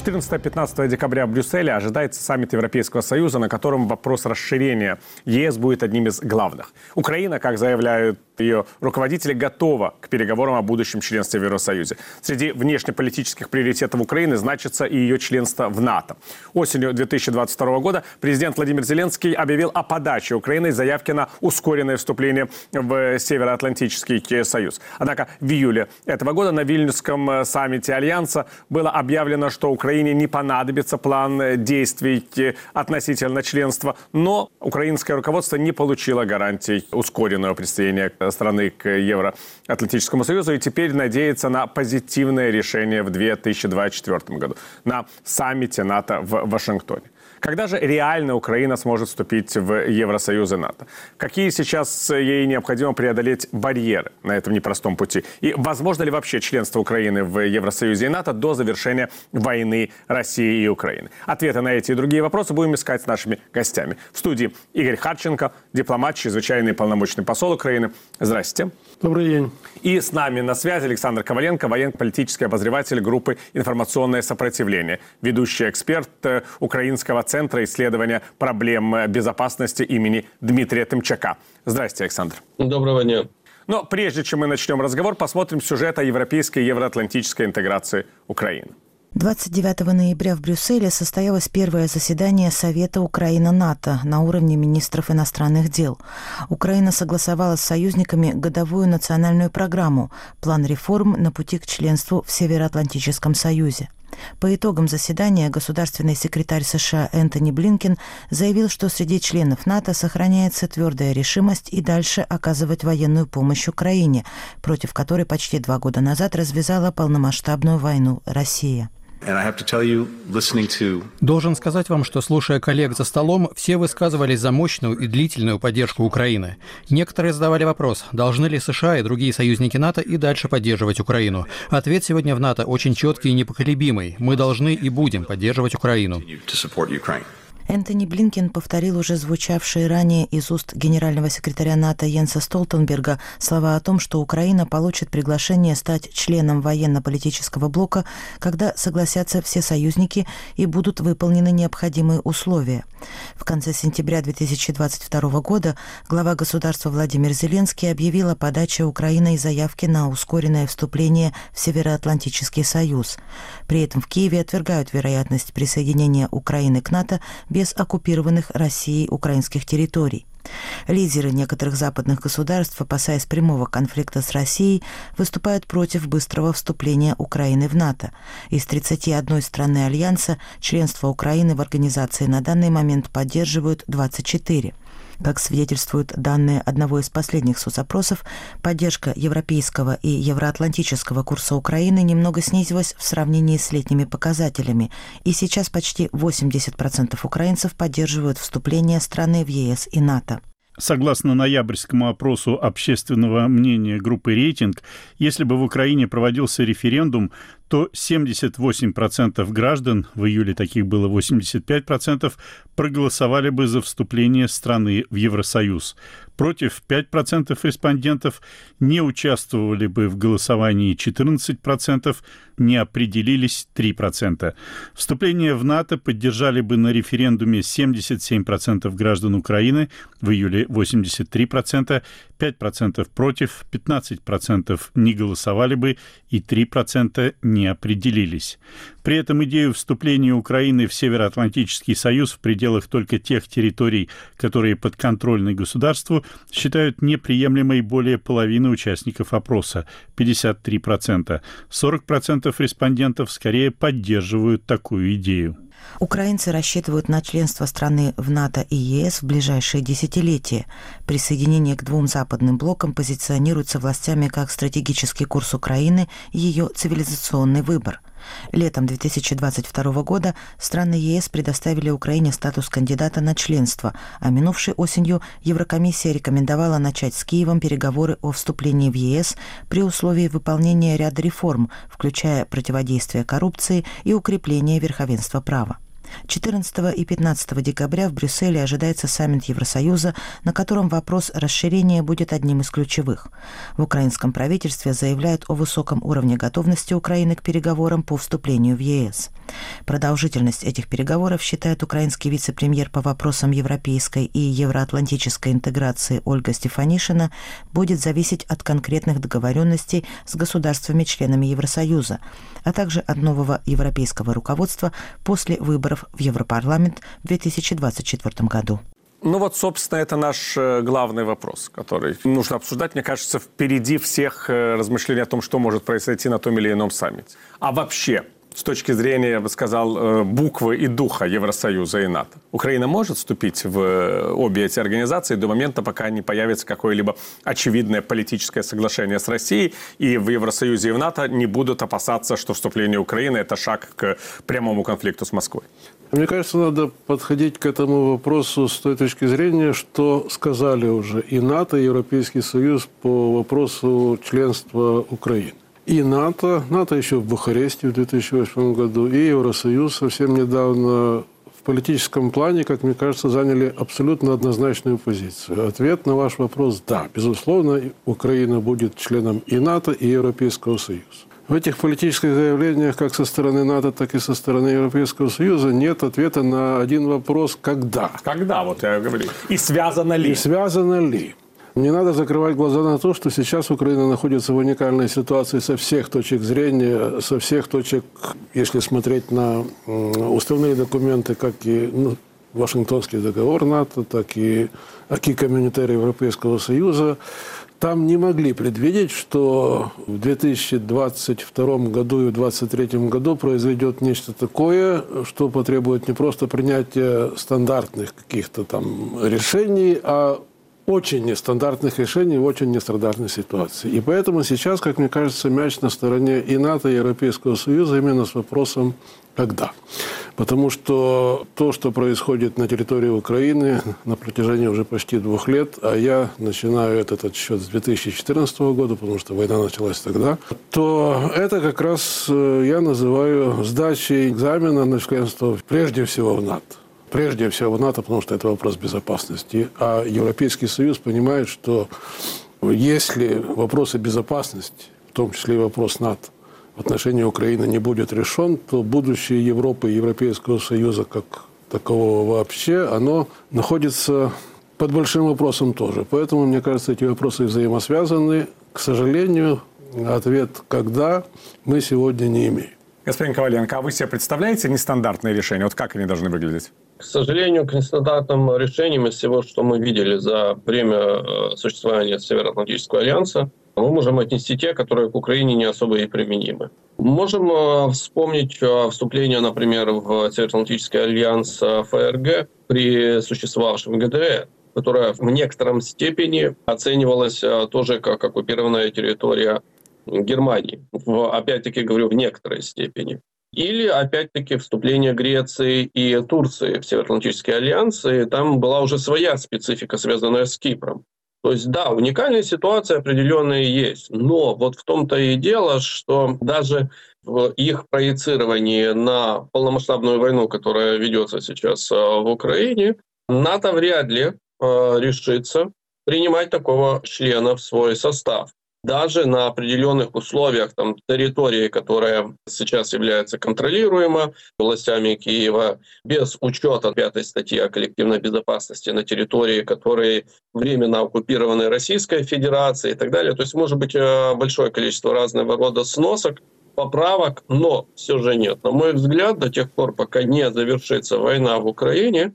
14-15 декабря в Брюсселе ожидается саммит Европейского Союза, на котором вопрос расширения ЕС будет одним из главных. Украина, как заявляют ее руководители, готова к переговорам о будущем членстве в Евросоюзе. Среди внешнеполитических приоритетов Украины значится и ее членство в НАТО. Осенью 2022 года президент Владимир Зеленский объявил о подаче Украины заявки на ускоренное вступление в Североатлантический Союз. Однако в июле этого года на Вильнюсском саммите Альянса было объявлено, что Украине не понадобится план действий относительно членства, но украинское руководство не получило гарантий ускоренного присоединения страны к Евроатлантическому Союзу и теперь надеется на позитивное решение в 2024 году на саммите НАТО в Вашингтоне. Когда же реально Украина сможет вступить в Евросоюз и НАТО? Какие сейчас ей необходимо преодолеть барьеры на этом непростом пути? И возможно ли вообще членство Украины в Евросоюзе и НАТО до завершения войны России и Украины? Ответы на эти и другие вопросы будем искать с нашими гостями. В студии Игорь Харченко, дипломат, чрезвычайный полномочный посол Украины. Здрасте. Добрый день. И с нами на связи Александр Коваленко, военно-политический обозреватель группы «Информационное сопротивление», ведущий эксперт э, Украинского центра исследования проблем безопасности имени Дмитрия Тымчака. Здрасте, Александр. Доброго дня. Но прежде чем мы начнем разговор, посмотрим сюжет о европейской и евроатлантической интеграции Украины. 29 ноября в Брюсселе состоялось первое заседание Совета Украина-НАТО на уровне министров иностранных дел. Украина согласовала с союзниками годовую национальную программу «План реформ на пути к членству в Североатлантическом Союзе». По итогам заседания государственный секретарь США Энтони Блинкен заявил, что среди членов НАТО сохраняется твердая решимость и дальше оказывать военную помощь Украине, против которой почти два года назад развязала полномасштабную войну Россия. Должен сказать вам, что слушая коллег за столом, все высказывались за мощную и длительную поддержку Украины. Некоторые задавали вопрос, должны ли США и другие союзники НАТО и дальше поддерживать Украину. Ответ сегодня в НАТО очень четкий и непоколебимый. Мы должны и будем поддерживать Украину. Энтони Блинкен повторил уже звучавшие ранее из уст генерального секретаря НАТО Йенса Столтенберга слова о том, что Украина получит приглашение стать членом военно-политического блока, когда согласятся все союзники и будут выполнены необходимые условия. В конце сентября 2022 года глава государства Владимир Зеленский объявил о подаче Украиной заявки на ускоренное вступление в Североатлантический союз. При этом в Киеве отвергают вероятность присоединения Украины к НАТО без без оккупированных Россией украинских территорий. Лидеры некоторых западных государств, опасаясь прямого конфликта с Россией, выступают против быстрого вступления Украины в НАТО. Из 31 страны Альянса членство Украины в организации на данный момент поддерживают 24. Как свидетельствуют данные одного из последних соцопросов, поддержка европейского и евроатлантического курса Украины немного снизилась в сравнении с летними показателями, и сейчас почти 80% украинцев поддерживают вступление страны в ЕС и НАТО. Согласно ноябрьскому опросу общественного мнения группы «Рейтинг», если бы в Украине проводился референдум, то 78% граждан, в июле таких было 85%, проголосовали бы за вступление страны в Евросоюз. Против 5% респондентов не участвовали бы в голосовании 14%, не определились 3%. Вступление в НАТО поддержали бы на референдуме 77% граждан Украины, в июле 83%, 5% против, 15% не голосовали бы и 3% не определились. При этом идею вступления Украины в Североатлантический союз в пределах только тех территорий, которые подконтрольны государству, считают неприемлемой более половины участников опроса – 53%. 40% респондентов скорее поддерживают такую идею. Украинцы рассчитывают на членство страны в НАТО и ЕС в ближайшие десятилетия. Присоединение к двум западным блокам позиционируется властями как стратегический курс Украины и ее цивилизационный выбор. Летом 2022 года страны ЕС предоставили Украине статус кандидата на членство, а минувшей осенью Еврокомиссия рекомендовала начать с Киевом переговоры о вступлении в ЕС при условии выполнения ряда реформ, включая противодействие коррупции и укрепление верховенства права. 14 и 15 декабря в Брюсселе ожидается саммит Евросоюза, на котором вопрос расширения будет одним из ключевых. В украинском правительстве заявляют о высоком уровне готовности Украины к переговорам по вступлению в ЕС. Продолжительность этих переговоров, считает украинский вице-премьер по вопросам европейской и евроатлантической интеграции Ольга Стефанишина, будет зависеть от конкретных договоренностей с государствами-членами Евросоюза, а также от нового европейского руководства после выборов в Европарламент в 2024 году. Ну вот, собственно, это наш э, главный вопрос, который нужно обсуждать, мне кажется, впереди всех э, размышлений о том, что может произойти на том или ином саммите. А вообще, с точки зрения, я бы сказал, э, буквы и духа Евросоюза и НАТО. Украина может вступить в э, обе эти организации до момента, пока не появится какое-либо очевидное политическое соглашение с Россией, и в Евросоюзе и в НАТО не будут опасаться, что вступление Украины – это шаг к прямому конфликту с Москвой. Мне кажется, надо подходить к этому вопросу с той точки зрения, что сказали уже и НАТО, и Европейский Союз по вопросу членства Украины и НАТО, НАТО еще в Бухаресте в 2008 году, и Евросоюз совсем недавно в политическом плане, как мне кажется, заняли абсолютно однозначную позицию. Ответ на ваш вопрос – да, безусловно, Украина будет членом и НАТО, и Европейского Союза. В этих политических заявлениях, как со стороны НАТО, так и со стороны Европейского Союза, нет ответа на один вопрос – когда? Когда, вот я говорю. И связано ли? И связано ли? Не надо закрывать глаза на то, что сейчас Украина находится в уникальной ситуации со всех точек зрения, со всех точек, если смотреть на уставные документы, как и ну, Вашингтонский договор НАТО, так и Аки Коммунитарий Европейского Союза. Там не могли предвидеть, что в 2022 году и в 2023 году произойдет нечто такое, что потребует не просто принятия стандартных каких-то там решений, а очень нестандартных решений в очень нестандартной ситуации. И поэтому сейчас, как мне кажется, мяч на стороне и НАТО, и Европейского Союза именно с вопросом «когда?». Потому что то, что происходит на территории Украины на протяжении уже почти двух лет, а я начинаю этот отсчет с 2014 года, потому что война началась тогда, то это как раз э, я называю сдачей экзамена на членство прежде всего в НАТО прежде всего НАТО, потому что это вопрос безопасности. А Европейский Союз понимает, что если вопросы безопасности, в том числе и вопрос НАТО, в отношении Украины не будет решен, то будущее Европы и Европейского Союза как такового вообще, оно находится под большим вопросом тоже. Поэтому, мне кажется, эти вопросы взаимосвязаны. К сожалению, ответ «когда» мы сегодня не имеем. Господин Коваленко, а вы себе представляете нестандартные решения? Вот как они должны выглядеть? К сожалению, к нестандартным решениям из всего, что мы видели за время э, существования Североатлантического альянса, мы можем отнести те, которые к Украине не особо и применимы. Можем э, вспомнить э, вступление, например, в Североатлантический альянс ФРГ при существовавшем ГДР которая в некотором степени оценивалась тоже как оккупированная территория Германии. В, опять-таки говорю, в некоторой степени. Или, опять-таки, вступление Греции и Турции в Североатлантический альянс, и там была уже своя специфика, связанная с Кипром. То есть, да, уникальная ситуация определенная есть, но вот в том-то и дело, что даже в их проецировании на полномасштабную войну, которая ведется сейчас э, в Украине, НАТО вряд ли э, решится принимать такого члена в свой состав даже на определенных условиях там, территории, которая сейчас является контролируема властями Киева, без учета пятой статьи о коллективной безопасности на территории, которые временно оккупированы Российской Федерацией и так далее. То есть может быть э, большое количество разного рода сносок, поправок, но все же нет. На мой взгляд, до тех пор, пока не завершится война в Украине,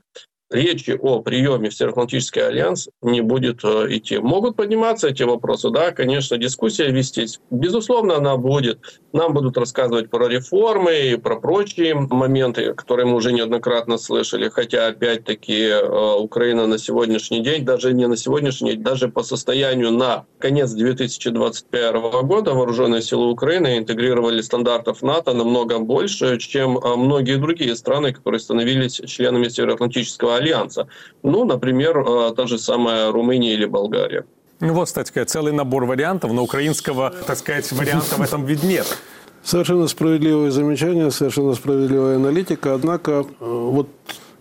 речи о приеме в Североатлантический альянс не будет э, идти. Могут подниматься эти вопросы, да, конечно, дискуссия вестись. Безусловно, она будет. Нам будут рассказывать про реформы и про прочие моменты, которые мы уже неоднократно слышали. Хотя, опять-таки, э, Украина на сегодняшний день, даже не на сегодняшний день, даже по состоянию на конец 2021 года вооруженные силы Украины интегрировали стандартов НАТО намного больше, чем э, многие другие страны, которые становились членами Североатлантического альянса. Ну, например, э, та же самая Румыния или Болгария. Ну вот, кстати, целый набор вариантов, но украинского, так сказать, варианта в этом ведь нет. Совершенно справедливое замечание, совершенно справедливая аналитика. Однако, э, вот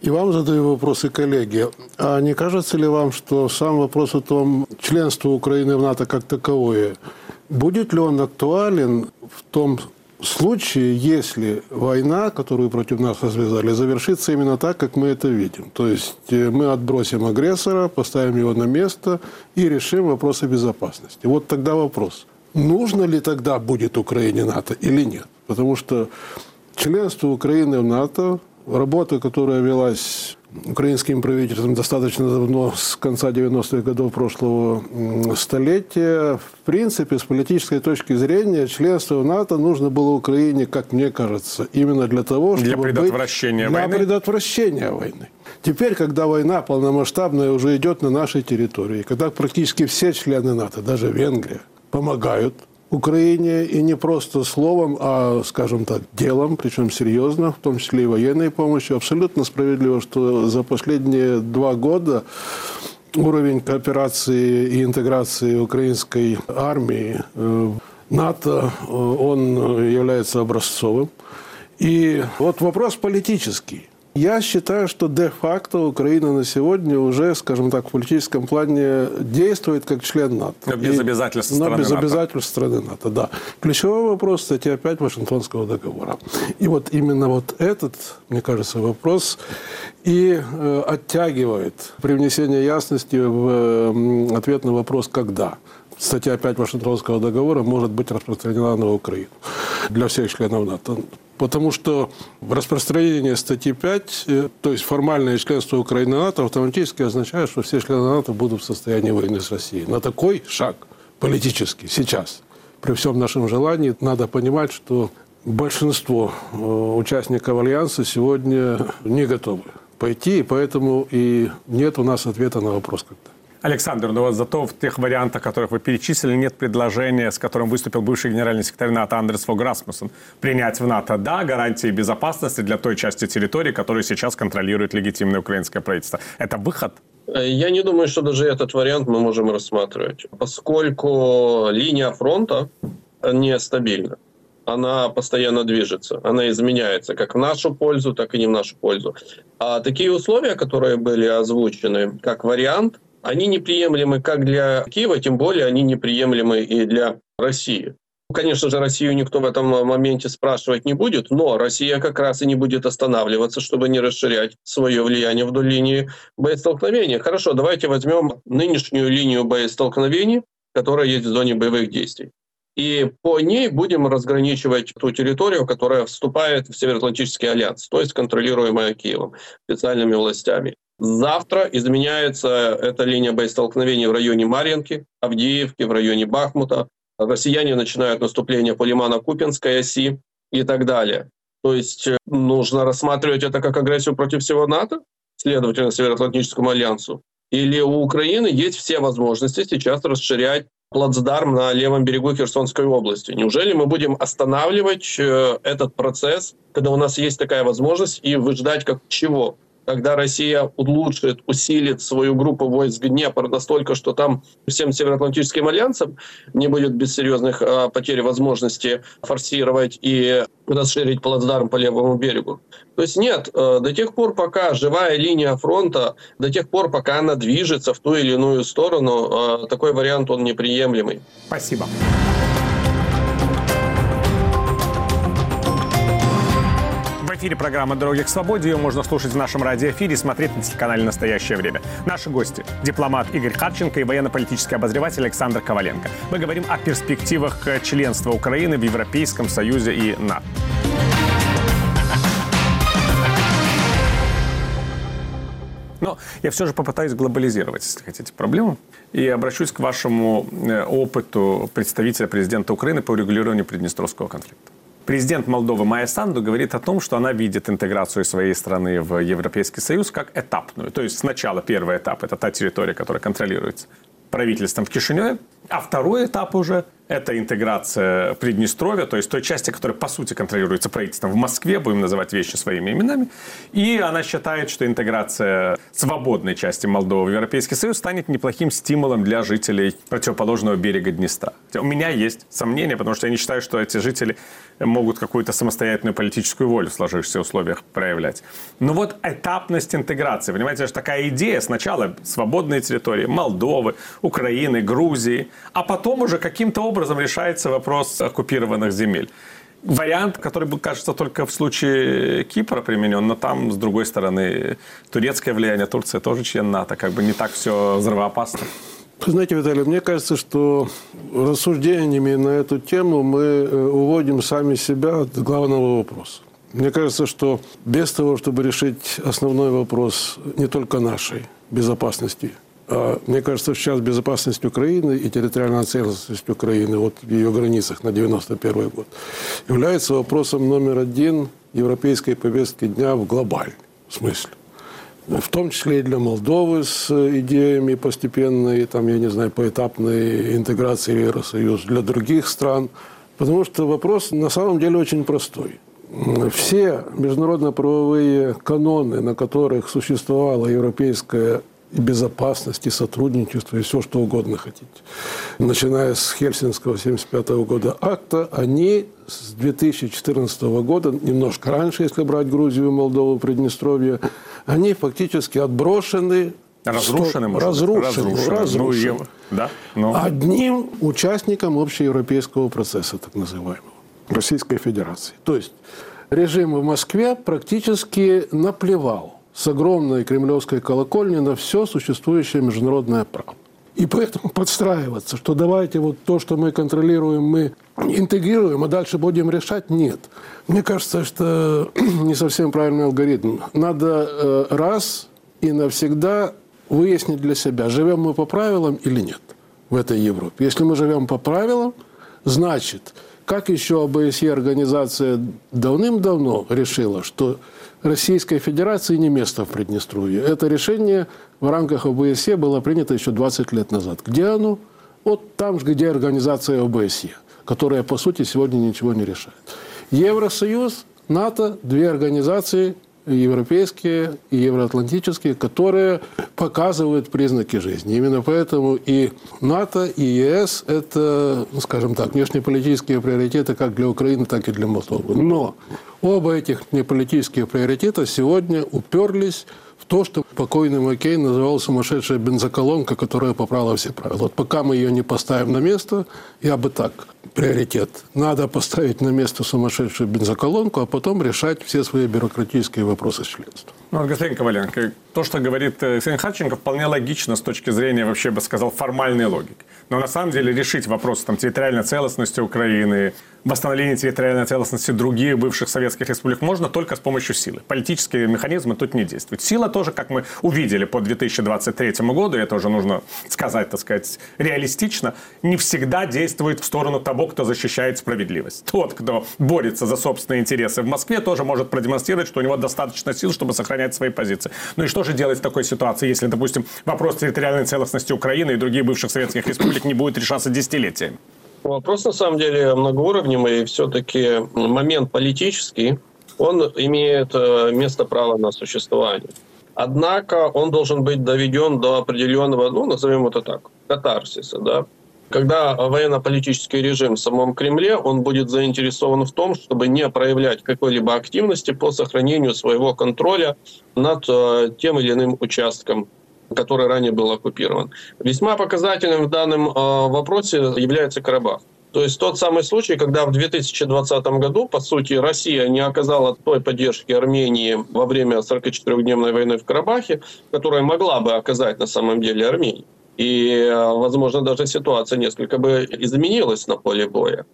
и вам задаю вопросы, коллеги. А не кажется ли вам, что сам вопрос о том, членство Украины в НАТО как таковое, будет ли он актуален в том случае, если война, которую против нас развязали, завершится именно так, как мы это видим. То есть э, мы отбросим агрессора, поставим его на место и решим вопросы безопасности. Вот тогда вопрос. Нужно ли тогда будет Украине НАТО или нет? Потому что членство Украины в НАТО, работа, которая велась украинским правительством достаточно давно, с конца 90-х годов прошлого столетия. В принципе, с политической точки зрения, членство в НАТО нужно было Украине, как мне кажется, именно для того, чтобы... Для предотвращения быть, войны? Для предотвращения войны. Теперь, когда война полномасштабная уже идет на нашей территории, когда практически все члены НАТО, даже Венгрия, помогают Украине и не просто словом, а, скажем так, делом, причем серьезно, в том числе и военной помощью. Абсолютно справедливо, что за последние два года уровень кооперации и интеграции украинской армии в НАТО, он является образцовым. И вот вопрос политический. Я считаю, что де-факто Украина на сегодня уже, скажем так, в политическом плане действует как член НАТО. Но без обязательств но страны без НАТО. обязательств страны НАТО, да. Ключевой вопрос, кстати, опять Вашингтонского договора. И вот именно вот этот, мне кажется, вопрос и э, оттягивает привнесение ясности в э, ответ на вопрос «когда?». Статья 5 Вашингтонского договора может быть распространена на Украину для всех членов НАТО. Потому что распространение статьи 5, э, то есть формальное членство Украины НАТО, автоматически означает, что все члены НАТО будут в состоянии войны с Россией. На такой шаг политический сейчас, при всем нашем желании, надо понимать, что большинство э, участников Альянса сегодня не готовы пойти, и поэтому и нет у нас ответа на вопрос когда. Александр, но вот зато в тех вариантах, которых вы перечислили, нет предложения, с которым выступил бывший генеральный секретарь НАТО Андрес Фог Расмуссен, принять в НАТО, да, гарантии безопасности для той части территории, которую сейчас контролирует легитимное украинское правительство. Это выход? Я не думаю, что даже этот вариант мы можем рассматривать, поскольку линия фронта нестабильна она постоянно движется, она изменяется как в нашу пользу, так и не в нашу пользу. А такие условия, которые были озвучены как вариант, они неприемлемы как для Киева, тем более они неприемлемы и для России. Конечно же, Россию никто в этом моменте спрашивать не будет, но Россия как раз и не будет останавливаться, чтобы не расширять свое влияние вдоль линии боестолкновения. Хорошо, давайте возьмем нынешнюю линию боестолкновений, которая есть в зоне боевых действий. И по ней будем разграничивать ту территорию, которая вступает в Североатлантический альянс, то есть контролируемая Киевом, специальными властями. Завтра изменяется эта линия боестолкновений в районе Марьинки, Авдеевки, в районе Бахмута. Россияне начинают наступление по Лимано-Купинской оси и так далее. То есть э, нужно рассматривать это как агрессию против всего НАТО, следовательно, Североатлантическому альянсу. Или у Украины есть все возможности сейчас расширять плацдарм на левом берегу Херсонской области. Неужели мы будем останавливать э, этот процесс, когда у нас есть такая возможность, и выждать как чего? Когда Россия улучшит, усилит свою группу войск Днепр настолько, что там всем Североатлантическим альянсом не будет без серьезных э, потерь возможности форсировать и расширить плацдарм по левому берегу. То есть нет, э, до тех пор, пока живая линия фронта, до тех пор, пока она движется в ту или иную сторону, э, такой вариант он неприемлемый. Спасибо. Эфире программа «Дороги к свободе». Ее можно слушать в нашем радиоэфире и смотреть на телеканале «Настоящее время». Наши гости – дипломат Игорь Харченко и военно-политический обозреватель Александр Коваленко. Мы говорим о перспективах членства Украины в Европейском Союзе и НАТО. Но я все же попытаюсь глобализировать, если хотите, проблему. И обращусь к вашему э, опыту представителя президента Украины по урегулированию Приднестровского конфликта. Президент Молдовы Майя Санду говорит о том, что она видит интеграцию своей страны в Европейский Союз как этапную. То есть сначала первый этап – это та территория, которая контролируется правительством в Кишиневе, а второй этап уже Это интеграция Приднестровья, то есть той части, которая, по сути, контролируется правительством в Москве, будем называть вещи своими именами. И она считает, что интеграция свободной части Молдовы в Европейский Союз станет неплохим стимулом для жителей противоположного берега Днестра. У меня есть сомнения, потому что я не считаю, что эти жители могут какую-то самостоятельную политическую волю в сложившихся условиях проявлять. Но вот этапность интеграции, понимаете, что такая идея сначала свободные территории Молдовы, Украины, Грузии, а потом уже каким-то образом решается вопрос оккупированных земель. Вариант, который, кажется, только в случае Кипра применен, но там, с другой стороны, турецкое влияние, Турция тоже член НАТО, как бы не так все взрывоопасно. Знаете, Виталий, мне кажется, что рассуждениями на эту тему мы э, уводим сами себя от главного вопроса. Мне кажется, что без того, чтобы решить основной вопрос не только нашей безопасности, мне кажется, сейчас безопасность Украины и территориальная целостность Украины вот в ее границах на 91 год является вопросом номер один европейской повестки дня в глобальном смысле в том числе и для Молдовы с идеями постепенной, там, я не знаю, поэтапной интеграции в Евросоюз, для других стран. Потому что вопрос на самом деле очень простой. Все международно-правовые каноны, на которых существовала европейская безопасность и сотрудничество, и все, что угодно хотите. Начиная с Хельсинского 1975 года акта, они с 2014 года, немножко раньше, если брать Грузию, Молдову, Приднестровье, они фактически отброшены Разрушены, может разрушены, разрушены. разрушены. Ну, да? Но... Одним участником общеевропейского процесса, так называемого, Российской Федерации. То есть режим в Москве практически наплевал с огромной кремлевской колокольни на все существующее международное право. И поэтому подстраиваться, что давайте вот то, что мы контролируем, мы интегрируем, а дальше будем решать, нет. Мне кажется, что не совсем правильный алгоритм. Надо э, раз и навсегда выяснить для себя, живем мы по правилам или нет в этой Европе. Если мы живем по правилам, значит, как еще ОБСЕ организация давным-давно решила, что Российской Федерации не место в Приднестровье. Это решение в рамках ОБСЕ было принято еще 20 лет назад. Где оно? Вот там же, где организация ОБСЕ, которая, по сути, сегодня ничего не решает. Евросоюз, НАТО – две организации, европейские и евроатлантические, которые показывают признаки жизни. Именно поэтому и НАТО, и ЕС – это, ну, скажем так, внешнеполитические приоритеты как для Украины, так и для Молдовы. Но оба этих внешнеполитических приоритета сегодня уперлись в то, что покойный Маккейн называл сумасшедшая бензоколонка, которая поправила все правила. Вот пока мы ее не поставим на место, я бы так, приоритет. Надо поставить на место сумасшедшую бензоколонку, а потом решать все свои бюрократические вопросы членства. Ну, господин Коваленко, то, что говорит э, Сын Харченко, вполне логично с точки зрения, вообще бы сказал, формальной логики. Но на самом деле решить вопрос там, территориальной целостности Украины, восстановления территориальной целостности других бывших советских республик можно только с помощью силы. Политические механизмы тут не действуют. Сила тоже, как мы увидели по 2023 году, это уже нужно сказать, так сказать, реалистично, не всегда действует в сторону того, кто защищает справедливость. Тот, кто борется за собственные интересы в Москве, тоже может продемонстрировать, что у него достаточно сил, чтобы сохранять свои позиции. Ну и что же делать в такой ситуации, если, допустим, вопрос территориальной целостности Украины и других бывших советских республик не будет решаться десятилетиями? Вопрос на самом деле многоуровневый, все-таки момент политический, он имеет э, место права на существование. Однако он должен быть доведен до определенного, ну, назовем это так, катарсиса, да. Когда военно-политический режим в самом Кремле, он будет заинтересован в том, чтобы не проявлять какой-либо активности по сохранению своего контроля над э, тем или иным участком который ранее был оккупирован. Весьма показательным в данном э, вопросе является Карабах. То есть тот самый случай, когда в 2020 году, по сути, Россия не оказала той поддержки Армении во время 44-дневной войны в Карабахе, которая могла бы оказать на самом деле Армении. И, э, возможно, даже ситуация несколько бы изменилась на поле боя.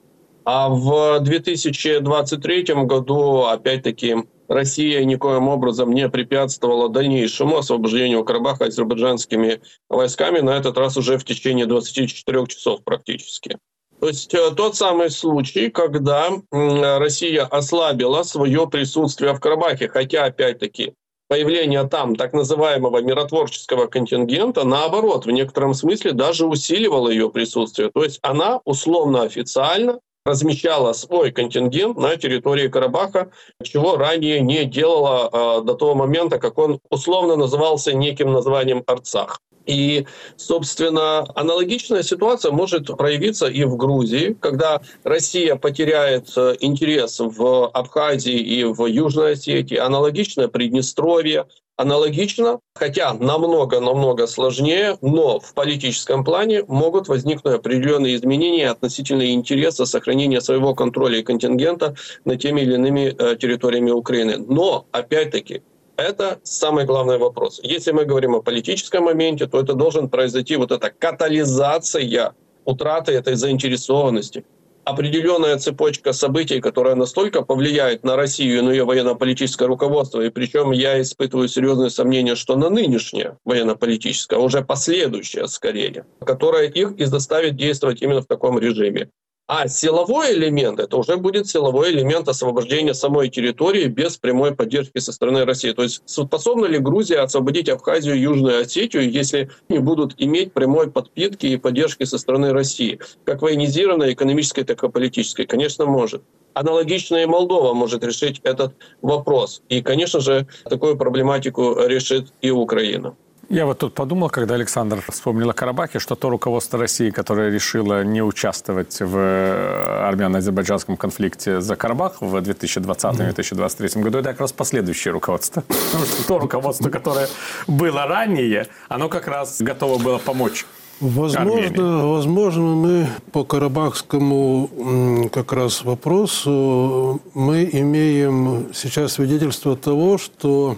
А в 2023 году, опять-таки, Россия никоим образом не препятствовала дальнейшему освобождению Карабаха азербайджанскими войсками, на этот раз уже в течение 24 часов практически. То есть э, тот самый случай, когда Россия ослабила свое присутствие в Карабахе, хотя, опять-таки, появление там так называемого миротворческого контингента, наоборот, в некотором смысле даже усиливало ее присутствие. То есть она условно официально размещала свой контингент на территории Карабаха, чего ранее не делала э, до того момента, как он условно назывался неким названием Арцах. И, собственно, аналогичная ситуация может проявиться и в Грузии, когда Россия потеряет э, интерес в Абхазии и в Южной Осетии, аналогично Приднестровье, Аналогично, хотя намного-намного сложнее, но в политическом плане могут возникнуть определенные изменения относительно интереса сохранения своего контроля и контингента над теми или иными э, территориями Украины. Но, опять-таки, это самый главный вопрос. Если мы говорим о политическом моменте, то это должен произойти вот эта катализация утраты этой заинтересованности определенная цепочка событий, которая настолько повлияет на Россию и на ее военно-политическое руководство, и причем я испытываю серьезные сомнения, что на нынешнее военно-политическое, а уже последующее скорее, которое их и заставит действовать именно в таком режиме. А силовой элемент, это уже будет силовой элемент освобождения самой территории без прямой поддержки со стороны России. То есть способна ли Грузия освободить Абхазию и Южную Осетию, если не будут иметь прямой подпитки и поддержки со стороны России, как военизированной, экономической, так и политической? Конечно, может. Аналогично и Молдова может решить этот вопрос. И, конечно же, такую проблематику решит и Украина. Я вот тут подумал, когда Александр вспомнил о Карабахе, что то руководство России, которое решило не участвовать в э, армяно-азербайджанском конфликте за Карабах в 2020-2023 году, это как раз последующее руководство. Потому что то руководство, которое было ранее, оно как раз готово было помочь Возможно, возможно, мы по карабахскому как раз вопросу мы имеем сейчас свидетельство того, что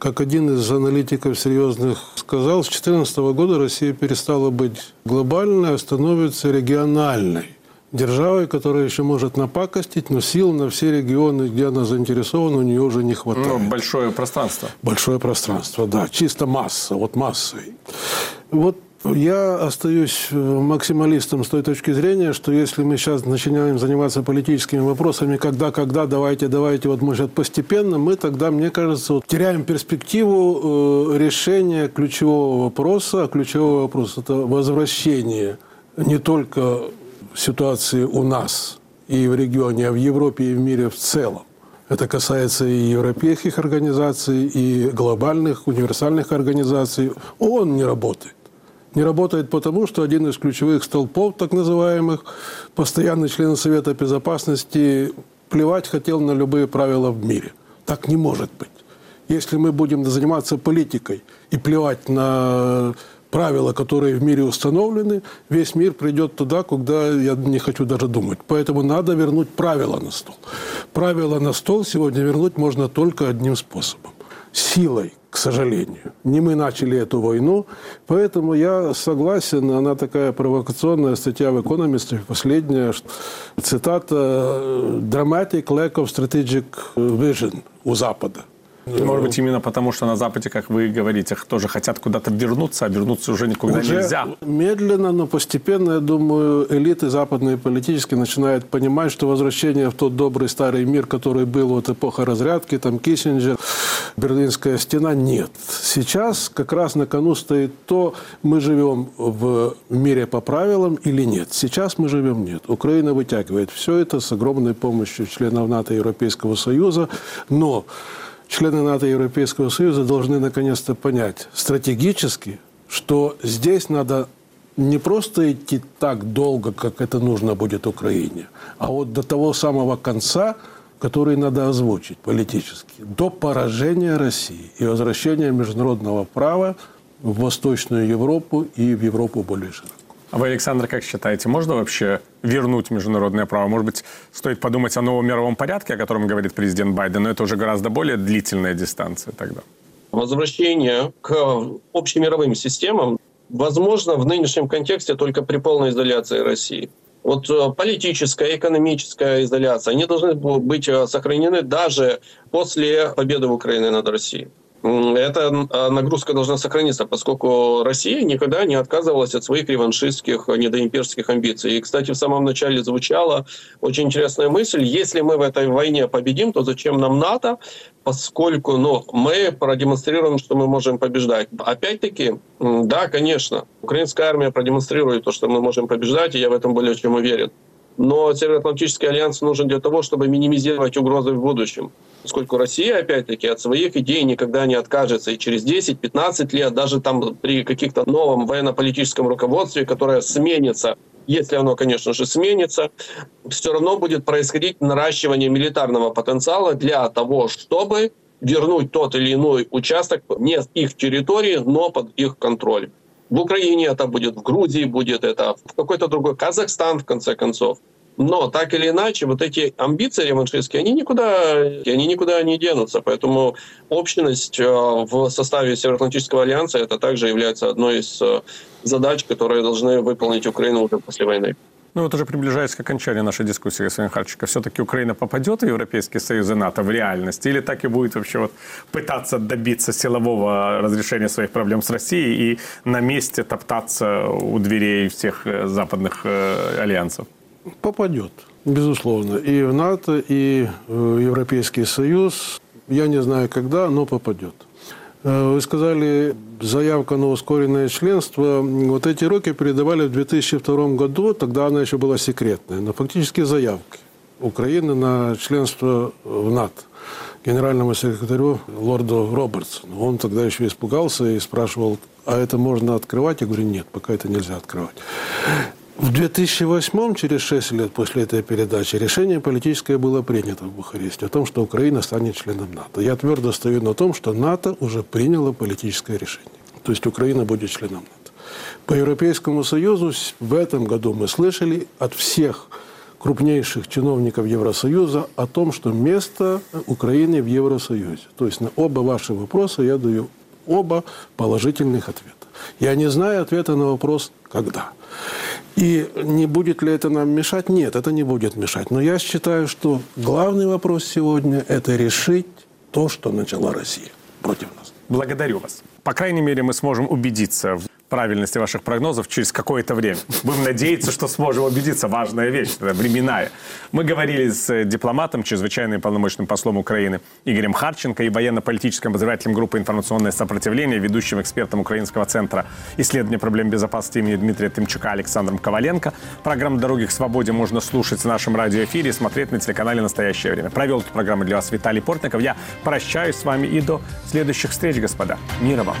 как один из аналитиков серьезных сказал, с 2014 года Россия перестала быть глобальной, а становится региональной державой, которая еще может напакостить, но сил на все регионы, где она заинтересована, у нее уже не хватает. Ну, большое пространство. Большое пространство, да. Чисто масса, вот массой. Вот я остаюсь э, максималистом с той точки зрения, что если мы сейчас начинаем заниматься политическими вопросами, когда, когда, давайте, давайте, вот может постепенно, мы тогда, мне кажется, вот, теряем перспективу э, решения ключевого вопроса. А ключевой вопрос – это возвращение не только ситуации у нас и в регионе, а в Европе и в мире в целом. Это касается и европейских организаций, и глобальных универсальных организаций. ООН не работает не работает потому, что один из ключевых столпов, так называемых, постоянный член Совета Безопасности, плевать хотел на любые правила в мире. Так не может быть. Если мы будем заниматься политикой и плевать на правила, которые в мире установлены, весь мир придет туда, куда я не хочу даже думать. Поэтому надо вернуть правила на стол. Правила на стол сегодня вернуть можно только одним способом – силой, к сожалению. Не мы начали эту войну, поэтому я согласен, она такая провокационная статья в «Экономисте», последняя, цитата «Dramatic lack of strategic vision» у Запада. Может быть, именно потому, что на Западе, как вы говорите, тоже хотят куда-то вернуться, а вернуться уже никуда уже нельзя. Медленно, но постепенно, я думаю, элиты западные политические начинают понимать, что возвращение в тот добрый старый мир, который был вот эпоха разрядки, там Киссинджер, Берлинская стена, нет. Сейчас как раз на кону стоит то, мы живем в мире по правилам или нет. Сейчас мы живем нет. Украина вытягивает все это с огромной помощью членов НАТО и Европейского Союза, но члены НАТО и Европейского Союза должны наконец-то понять стратегически, что здесь надо не просто идти так долго, как это нужно будет Украине, а вот до того самого конца, который надо озвучить политически, до поражения России и возвращения международного права в Восточную Европу и в Европу более широко. А вы, Александр, как считаете, можно вообще вернуть международное право? Может быть, стоит подумать о новом мировом порядке, о котором говорит президент Байден, но это уже гораздо более длительная дистанция тогда. Возвращение к общемировым системам возможно в нынешнем контексте только при полной изоляции России. Вот э, политическая, экономическая изоляция, они должны быть э, сохранены даже после победы Украины над Россией. Эта а, нагрузка должна сохраниться, поскольку Россия никогда не отказывалась от своих реваншистских, недоимперских амбиций. И, кстати, в самом начале звучала очень интересная мысль, если мы в этой войне победим, то зачем нам НАТО, поскольку ну, мы продемонстрируем, что мы можем побеждать. Опять-таки, да, конечно, украинская армия продемонстрирует то, что мы можем побеждать, и я в этом более чем уверен. Но Североатлантический альянс нужен для того, чтобы минимизировать угрозы в будущем. Поскольку Россия, опять-таки, от своих идей никогда не откажется. И через 10-15 лет, даже там при каких-то новом военно-политическом руководстве, которое сменится, если оно, конечно же, сменится, все равно будет происходить наращивание милитарного потенциала для того, чтобы вернуть тот или иной участок не их территории, но под их контроль. В Украине это будет, в Грузии будет это, в какой-то другой, Казахстан, в конце концов. Но так или иначе, вот эти амбиции реваншистские, они никуда, они никуда не денутся. Поэтому общность э, в составе Североатлантического альянса это также является одной из э, задач, которые должны выполнить Украину уже после войны. Ну вот уже приближаясь к окончанию нашей дискуссии, господин Харченко, все-таки Украина попадет в Европейский Союз и НАТО в реальности? Или так и будет вообще вот пытаться добиться силового разрешения своих проблем с Россией и на месте топтаться у дверей всех э, западных альянсов? Попадет, безусловно. И в НАТО, и в Европейский Союз. Я не знаю когда, но попадет. Э, вы сказали, заявка на ускоренное членство. Вот эти роки передавали в 2002 году, тогда она еще была секретная, но фактически заявки Украины на членство в НАТО генеральному секретарю лорду Робертсону. Он тогда еще испугался и спрашивал, а это можно открывать? Я говорю, нет, пока это нельзя открывать. В 2008, через 6 лет после этой передачи, решение политическое было принято в Бухаресте о том, что Украина станет членом НАТО. Я твердо стою на том, что НАТО уже приняло политическое решение. То есть Украина будет членом НАТО. По Европейскому Союзу в этом году мы слышали от всех крупнейших чиновников Евросоюза о том, что место Украины в Евросоюзе. То есть на оба ваши вопроса я даю оба положительных ответа. Я не знаю ответа на вопрос «когда?». И не будет ли это нам мешать? Нет, это не будет мешать. Но я считаю, что главный вопрос сегодня – это решить то, что начала Россия против нас. Благодарю вас. По крайней мере, мы сможем убедиться в правильности ваших прогнозов через какое-то время. Будем надеяться, что сможем убедиться. Важная вещь, временная. Мы говорили с дипломатом, чрезвычайным полномочным послом Украины Игорем Харченко и военно-политическим обозревателем группы «Информационное сопротивление», ведущим экспертом Украинского центра исследования проблем безопасности имени Дмитрия Тымчука Александром Коваленко. Программу «Дороги к свободе» можно слушать в нашем радиоэфире и смотреть на телеканале «Настоящее время». Провел эту программу для вас Виталий Портников. Я прощаюсь с вами и до следующих встреч, господа. Мира вам!